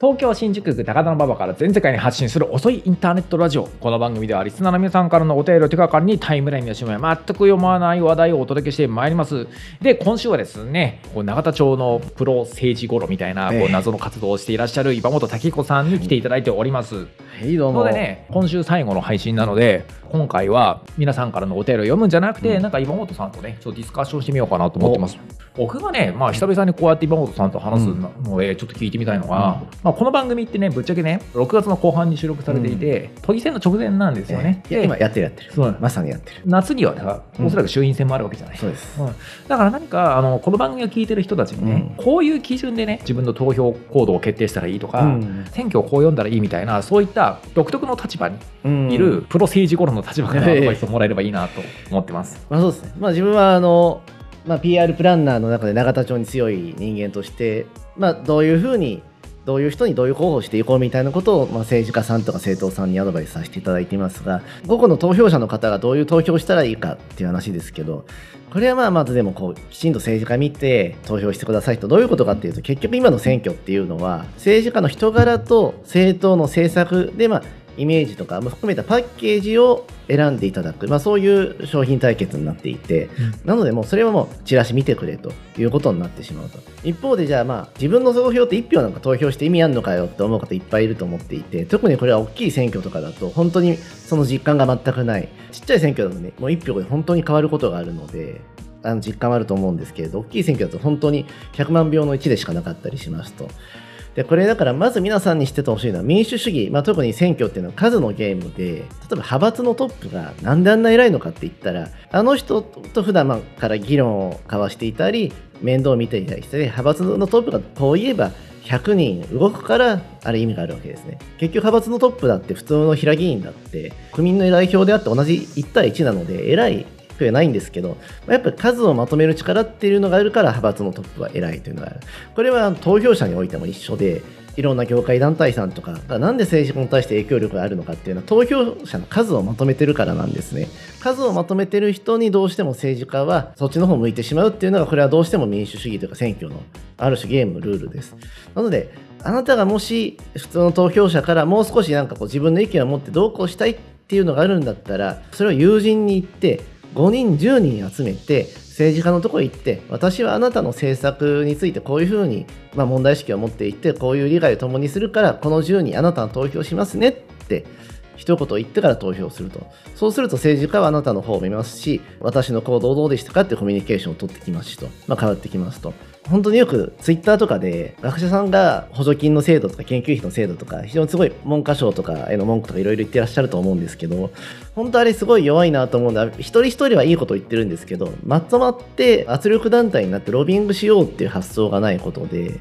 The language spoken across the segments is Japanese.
東京新宿区高田馬場から全世界に発信する遅いインターネットラジオ。この番組ではリスナーの皆さんからのお便りを手がかりにタイムラインの締め全く読まない話題をお届けしてまいります。で今週はですねこう永田町のプロ政治ごろみたいなこえ。えう謎の活動をしていらっしゃる岩本武彦さんに来ていただいております、はい、どうも。のでね今週最後の配信なので今回は皆さんからのお便りを読むんじゃなくて、うん。なんか岩本さんとねちょっとディスカッションしてみようかなと思ってます。僕がね、まあ、久々にこうやって岩本さんと話すので、ちょっと聞いてみたいのが、まあ、この番組ってねぶっちゃけね6月の後半に収録されていて、都議選の直前なんですよね、でええ。いや今やってるやってる。そう。まさにやってる。夏にはさうん。おそらく衆院選もあるわけじゃない、そうです。うん。だから何かあのこの番組を聞いてる人たちにね、うん。こういう基準でね自分の投票行動を決定したらいいとか、うん。選挙をこう読んだらいいみたいなそういった独特の立場にうん。いるプロ政治頃の立場からアえ。えドバイスをもらえればいいなと思ってます。まあそうですね。まあ自分はあの、まあ、PR プランナーの中で永田町に強い人間として、まあどういうふうに、どういう人にどういう候補をしていこうみたいなことを、まあ、政治家さんとか政党さんにアドバイスさせていただいていますが、個々の投票者の方がどういう投票したらいいかっていう話ですけど、これはまあまずでもこうきちんと政治家見て投票してくださいとどういうことかっていうと結局今の選挙っていうのは政治家の人柄と政党の政策でまあイメージとかも含めたパッケージを選んでいただく、まあ、そういう商品対決になっていて、なのでもうそれはもうチラシ見てくれということになってしまうと。一方でじゃあまあ自分の投票って1票なんか投票して意味あるのかよって思う方いっぱいいると思っていて特にこれは大きい選挙とかだと本当にその実感が全くない。ちっちゃい選挙だとねもう1票で本当に変わることがあるのであの実感はあると思うんですけれど大きい選挙だと本当に100万票の1でしかなかったりしますと。でこれだからまず皆さんに知っててほしいのは民主主義、まあ、特に選挙っていうのは数のゲームで例えば派閥のトップがなんであんな偉いのかって言ったらあの人と普段から議論を交わしていたり面倒を見ていたりして派閥のトップがこう言えば100人動くからあれ意味があるわけですね。結局派閥のトップだって普通の平議員だって国民の代表であって同じ1対1なので偉い人はないんですけど、やっぱり数をまとめる力っていうのがあるから派閥のトップは偉いというのがある。これは投票者においても一緒で、いろんな業界団体さんとかがなんで政治家に対して影響力があるのかっていうのは投票者の数をまとめてるからなんですね。数をまとめてる人にどうしても政治家はそっちの方向いてしまうっていうのがこれはどうしても民主主義というか選挙のある種ゲームのルールです。なのであなたがもし普通の投票者からもう少しなんかこう自分の意見を持ってどうこうしたいっていうのがあるんだったらそれを友人に言って5人10人集めて政治家のとこ行って私はあなたの政策についてこういうふうに、まあ、問題意識を持っていってこういう利害を共にするからこの10人あなたの投票しますねって一言言ってから投票すると。そうすると政治家はあなたの方を見ますし私の行動どうでしたかってコミュニケーションを取ってきますしと、まあ、変わってきますと。本当によくツイッターとかで学者さんが補助金の制度とか研究費の制度とか非常にすごい文科省とかへの文句とかいろいろ言ってらっしゃると思うんですけど本当あれすごい弱いなと思うんだ一人一人はいいこと言ってるんですけどまとまって圧力団体になってロビングしようっていう発想がないことで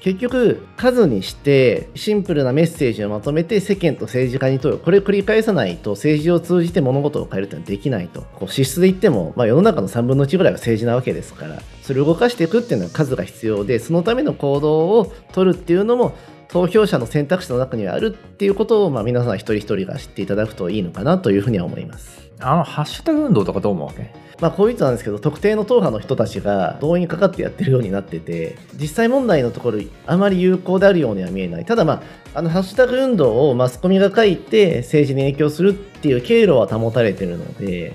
結局数にしてシンプルなメッセージをまとめて世間と政治家に問うこれを繰り返さないと政治を通じて物事を変えるってのはできないとこう支出で言っても、まあ、世の中の3分の1ぐらいは政治なわけですからそれを動かしていくっていうのは数が必要でそのための行動を取るっていうのも投票者の選択肢の中にはあるっていうことを、まあ、皆さん一人一人が知っていただくといいのかなというふうには思います。あのハッシュタグ運動とかどう思うわけ？まあ、こういう人なんですけど特定の党派の人たちが動員かかってやってるようになってて実際問題のところあまり有効であるようには見えない。ただまああのハッシュタグ運動をマスコミが書いて政治に影響するっていう経路は保たれてるので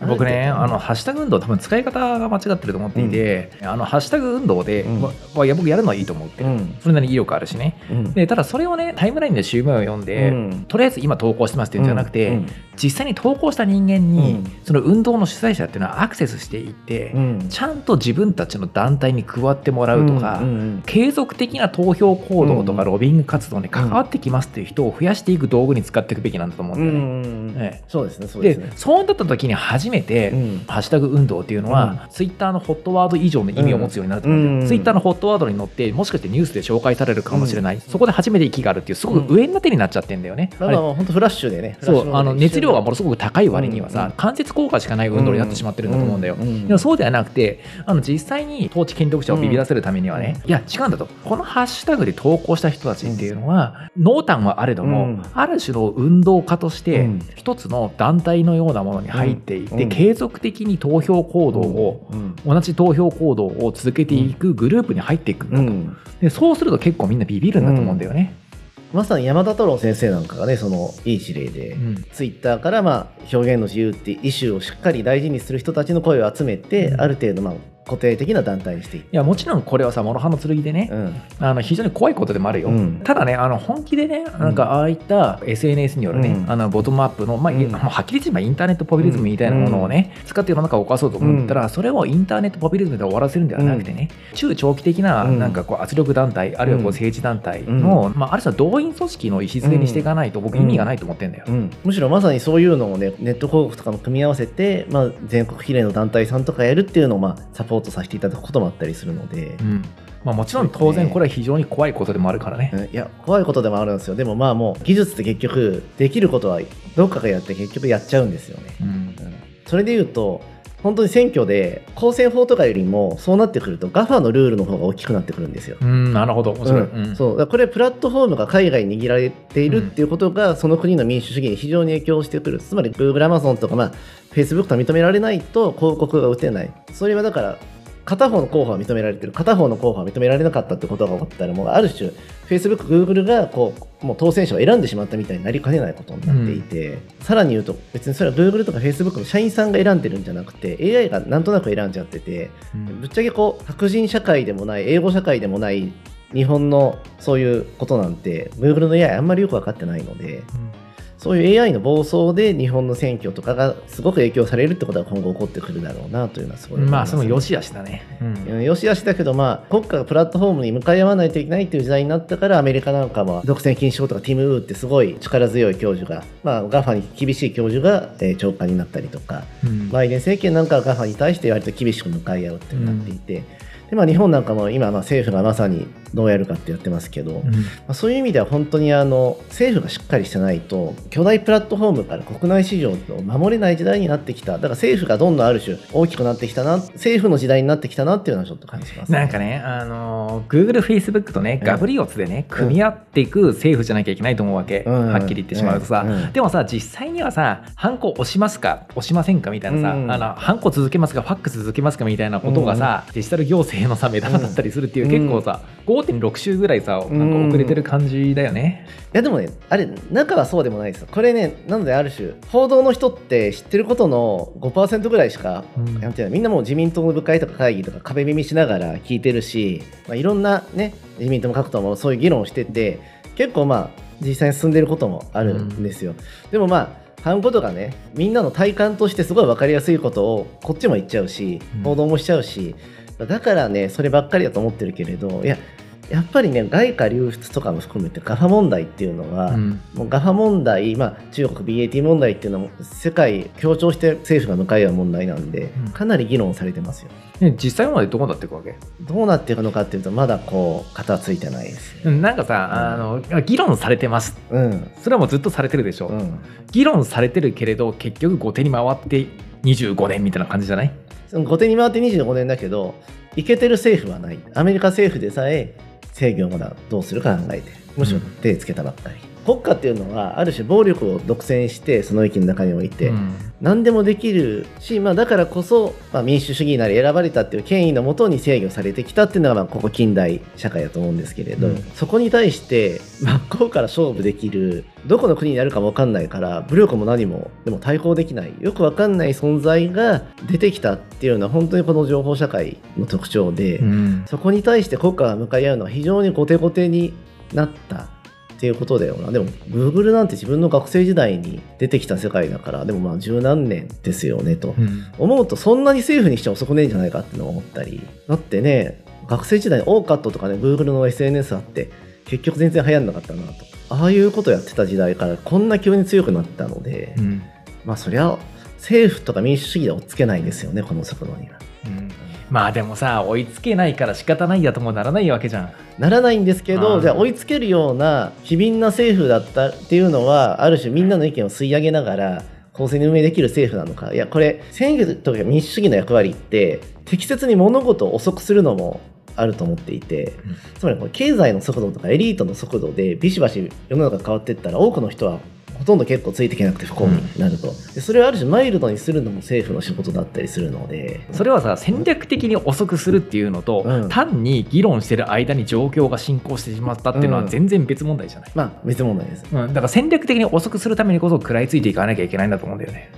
僕ね、うんあのハッシュタグ運動、多分使い方が間違ってると思っていて、あのハッシュタグ運動で、うん。いや僕やるのはいいと思ってる、うん。それなりに威力あるしね、うん。でただそれをね、タイムラインで週名を読んで、うん。とりあえず今投稿してますっていうんじゃなくて、うん。実際に投稿した人間に、うん。その運動の主催者っていうのはアクセスしていって、うん。ちゃんと自分たちの団体に加わってもらうとか、うん。うん。継続的な投票行動とかうん。ロビング活動に関わってきますっていう人を増やしていく道具に使っていくべきなんだと思うんうだよね。そうですねそうでですね。そうなった時に初めて、うん。ハッシュタグ運動っていうのは、ツイッターのホットワード以上の意味を持つようになると思うんだよ、うん。ツイッターのホットワードに乗ってもしかしてニュースで紹介されるかもしれない、そこで初めて息があるっていうすごく上になってになっちゃってんだよね、だから本当フラッシュでねそうあの熱量がものすごく高い割にはさ、うん。間接効果しかない運動になってしまってるんだと思うんだよ、でもそうではなくてあの実際に統治権力者をビビらせるためにはね、いや違うんだと。このハッシュタグで投稿した人たちっていうのは、濃淡はあれども、うん。ある種の運動家として、うん。一つの団体のようなものに入っていて、でうん。継続的に投票行動を、うん。同じ投票行動を続けていくグループに入っていくんだと、うん。でそうすると結構みんなビビるんだと思うんだよね。まさに山田太郎先生なんかがねそのいい事例で、うん。ツイッターからまあ表現の自由っていうイシューをしっかり大事にする人たちの声を集めて、うん。ある程度まあ固定的な団体にしていいやもちろんこれはさ諸刃の剣でね、うん。あの非常に怖いことでもあるよ、うん。ただねあの本気でねなんかああいった SNS によるね、うん。あのボトムアップの、まあうん。もうはっきり言えばインターネットポピュリズムみたいなものをね、使って世の中を犯そうと思ったら、それをインターネットポピュリズムで終わらせるんではなくてね、中長期的なうん。なんかこう圧力団体、あるいはこううん。政治団体の、まあ、ある種は動員組織の礎にしていかないと僕意味がないと思ってんだよ。うん。むしろまさにそういうのをねネット広告とかも組み合わせて、まあ、全国比例の団体さんとかやるっていうのをまあサポートさせていただくこともあったりするので、うん。まあ、もちろん当然これは非常に怖いことでもあるからね。うん。いや怖いことでもあるんですよ。でもまあもう技術って結局できることはどっかがやって結局やっちゃうんですよね、うん。うん。それで言うと本当に選挙で公選法とかよりもそうなってくると GAFA のルールの方が大きくなってくるんですよ。うん、なるほど、面白い。うん。うん。そう。これプラットフォームが海外に握られているっていうことが、その国の民主主義に非常に影響してくる。つまり Google、Amazon とか、まあ、Facebook とか認められないと広告が打てない。それはだから片方の候補は認められてる。片方の候補は認められなかったってことが起こったらもうある種 Facebook、Google がこうもう当選者を選んでしまったみたいになりかねないことになっていて、さらに言うと別にそれは Google とか Facebook の社員さんが選んでるんじゃなくて AI がなんとなく選んじゃっててうん。ぶっちゃけこう白人社会でもない英語社会でもない日本のそういうことなんて Google の AI あんまりよく分かってないのでそういう AI の暴走で日本の選挙とかがすごく影響されるってことは今後起こってくるだろうなというのはすごいまあ、ますその良し悪しだね。うん。うん。よしあしだけど、まあ、国家がプラットフォームに向かい合わないといけないっていう時代になったからアメリカなんかは独占禁止法とかティム・ウーってすごい力強い教授が、まあ、GAFA に厳しい教授が、えー長官になったりとかうん。バイデン政権なんかは GAFA に対して割と厳しく向かい合うってなっていて、でまあ、日本なんかも今、まあ、政府がまさにどうやるかってやってますけど、まうん。あ、そういう意味では本当にあの政府がしっかりしてないと巨大プラットフォームから国内市場を守れない時代になってきた。だから政府がどんどんある種大きくなってきたな政府の時代になってきたなっていうのはちょっと感じます、なんかね、あのー Google、Facebook とね、うん。ガブリオツでね、組み合っていく政府じゃなきゃいけないと思うわけ、うん。はっきり言ってしまうとさ、うん。うん。でもさ、実際にはさ、ハンコ押しますか、押しませんかみたいなさ、うん。あのハンコ続けますか、ファックス続けますかみたいなことがさ、デジタル行政のさ、目玉だったりするっていう、うん結構さ、5.6週ぐらいさ、なんか遅れてる感じだよね。いやでもねあれ中はそうでもないですよ。これねなのである種報道の人って知ってることの5%ぐらいしか、うん。なんていうのみんなもう自民党の部会とか会議とか壁耳しながら聞いてるし、まあ、いろんなね自民党も各党もそういう議論をしてて結構まあ実際に進んでることもあるんですよ、でもまあハンコとかねみんなの体感としてすごい分かりやすいことをこっちも言っちゃうしうん報道もしちゃうし、だからねそればっかりだと思ってるけれどいややっぱりね外貨流出とかも含めてガファ問題っていうのは、うん。もうガファ問題、まあ、中国 BAT 問題っていうのも世界強調して政府が向かい合う問題なんで、うん。かなり議論されてますよ。ね実際までどこになっていくわけ？どうなっていくのかっていうとまだこう型はついてないです。うんなんかさ、あの議論されてます。うん、それはもうずっとされてるでしょ、うん、議論されてるけれど結局後手に回って25年みたいな感じじゃない？後手に回って25年だけどいけてる政府はない。アメリカ政府でさえ制御をまだどうするか考えてるむしろ手つけたばっかり、国家っていうのはある種暴力を独占してその域の中において、うん。何でもできるし、まあ、だからこそ、まあ、民主主義なり選ばれたっていう権威のもとに制御されてきたっていうのが、まあ、ここ近代社会だと思うんですけれど、うん。そこに対して真っ向から勝負できるどこの国になるかも分かんないから武力も何もでも対抗できないよく分かんない存在が出てきたっていうのは本当にこの情報社会の特徴で、うん。そこに対して国家が向かい合うのは非常に後手後手になったっていうことだよな。でも、Google なんて自分の学生時代に出てきた世界だから、でもまあ十何年ですよねと。うん思うとそんなに政府にしては遅くねえんじゃないかってのを思ったり。だってね、学生時代に OCAT とかね、Google の SNS あって、結局全然流行んなかったなと。ああいうことやってた時代からこんな急に強くなったので、うんまあそりゃ政府とか民主主義では追っつけないですよね、この速度には。うんまあでもさ追いつけないから仕方ないやともならないわけじゃん。ならないんですけあーどじゃあ追いつけるような機敏な政府だったっていうのはある種みんなの意見を吸い上げながら公正に運営できる政府なのか。いやこれ選挙とか民主主義の役割って適切に物事を遅くするのもあると思っていて、うん。つまりこれ経済の速度とかエリートの速度でビシバシ世の中が変わっていったら多くの人はほほとんど結構ついていけなくて不幸になると、でそれをある種マイルドにするのも政府の仕事だったりするので。それはさ戦略的に遅くするっていうのと、うん。単に議論してる間に状況が進行してしまったっていうのはうん。全然別問題じゃない、まあ別問題です。うん。だから戦略的に遅くするためにこそ食らいついていかなきゃいけないんだと思うんだよね。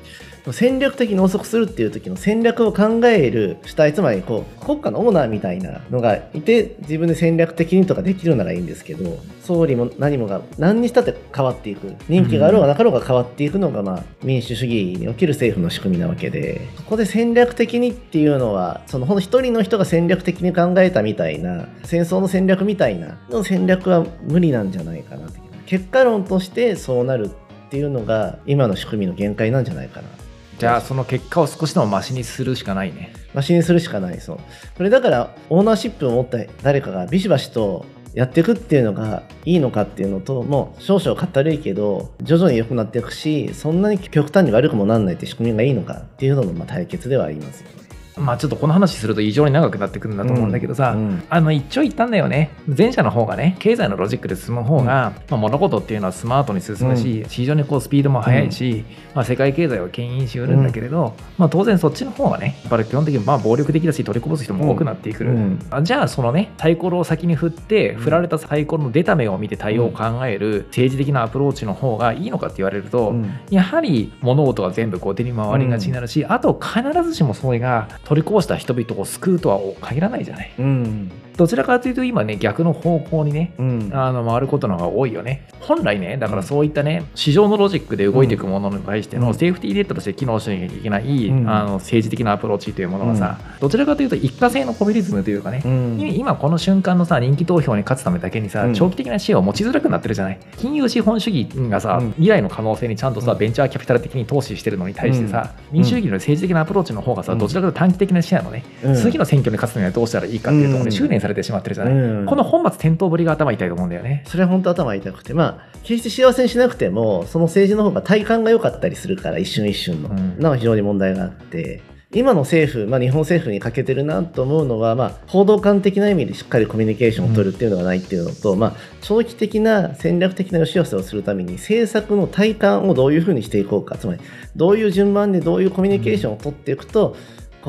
戦略的に遅くするっていう時の戦略を考える主体つまりこう国家のオーナーみたいなのがいて自分で戦略的にとかできるならいいんですけど総理も何もが何にしたって変わっていく任期があろうがなかろうが変わっていくのが、まあ、民主主義における政府の仕組みなわけでここで戦略的にっていうのはそのほんの一人の人が戦略的に考えたみたいな戦争の戦略みたいなの戦略は無理なんじゃないかな結果論としてそうなるっていうのが今の仕組みの限界なんじゃないかなじゃあその結果を少しでもマシにするしかないね。マシにするしかないそうこれだからオーナーシップを持った誰かがビシバシとやっていくっていうのがいいのかっていうのともう少々かったるいけど徐々に良くなっていくしそんなに極端に悪くもなんないって仕組みがいいのかっていうののまあ対決ではありますよね。まあちょっとこの話すると異常に長くなってくるんだと思うんだけどさ、うんあの一長一短だよね。前者の方がね経済のロジックで進む方が、まあ、物事っていうのはスマートに進むし、非常にこうスピードも速いし、まあ、世界経済を牽引しうるんだけれど、まあ、当然そっちの方がねやっぱり基本的にまあ暴力的だし取りこぼす人も多くなってくる、じゃあそのねサイコロを先に振って振られたサイコロの出た目を見て対応を考える政治的なアプローチの方がいいのかって言われると、うんやはり物事が全部こう手に回りがちになるし、あと必ずしもそれが取りこぼした人々を救うとは限らないじゃない。うんどちらかというと今ね逆の方向にねうん。あの回ることの方が多いよね。本来ね、だからそういったね、市場のロジックで動いていくものに対してうん。のセーフティーネットとして機能しなきゃいけない、うん。あの政治的なアプローチというものがさ、どちらかというと一過性のポピュリズムというかね、うん。今この瞬間のさ人気投票に勝つためだけにさ、うん。長期的な視野を持ちづらくなってるじゃない？金融資本主義がさ、うん。未来の可能性にちゃんとさ、うん。ベンチャーキャピタル的に投資してるのに対してさ、うん。民主主義の政治的なアプローチの方がさ、うん。どちらかというと短期的な視野のね、うん。次の選挙に勝つにはどうしたらいいかっていうところうん。で収斂されてしまってるじゃない、うん。この本末転倒ぶりが頭痛いと思うんだよね。それは本当頭痛くて。まあ決して幸せにしなくてもその政治の方が体感が良かったりするから一瞬一瞬の、うん。のが非常に問題があって。今の政府、まあ、日本政府に欠けてるなと思うのは、まあ、報道官的な意味でしっかりコミュニケーションを取るっていうのがないっていうのと、まあ、長期的な戦略的な良し悪しをするために政策の体感をどういうふうにしていこうか。つまりどういう順番でどういうコミュニケーションを取っていくと、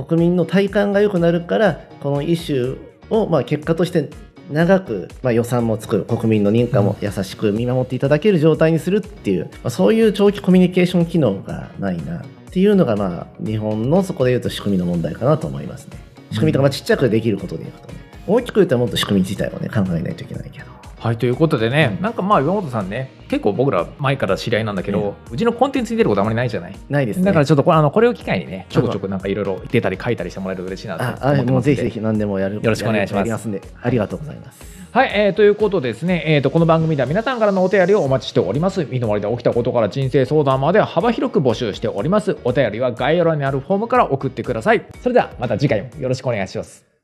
国民の体感が良くなるからこのイシューを、まあ、結果として長く、まあ、予算も作る国民の認可も優しく見守っていただける状態にするっていう、まあ、そういう長期コミュニケーション機能がないなっていうのが、まあ、日本のそこでいうと仕組みの問題かなと思いますね。仕組みとか、まあ、ちっちゃくできることでいうとね大きく言ったらもっと仕組み自体をね考えないといけないけど。はい、ということでね、なんかまあ岩本さんね、結構僕ら前から知り合いなんだけど、うちのコンテンツに出ることあまりないじゃない？ないですね。だからちょっとこれあのこれを機会にね、ちょくちょくなんかいろいろ出たり書いたりしてもらえると嬉しいなと思あってもうぜひぜひ何でもやるよろしくお願いしますやりますんでありがとうございます。はい、えーということでですね、えー、とこの番組では皆さんからのお便りをお待ちしております。身の回りで起きたことから人生相談まで幅広く募集しております。お便りは概要欄にあるフォームから送ってください。それではまた次回もよろしくお願いします。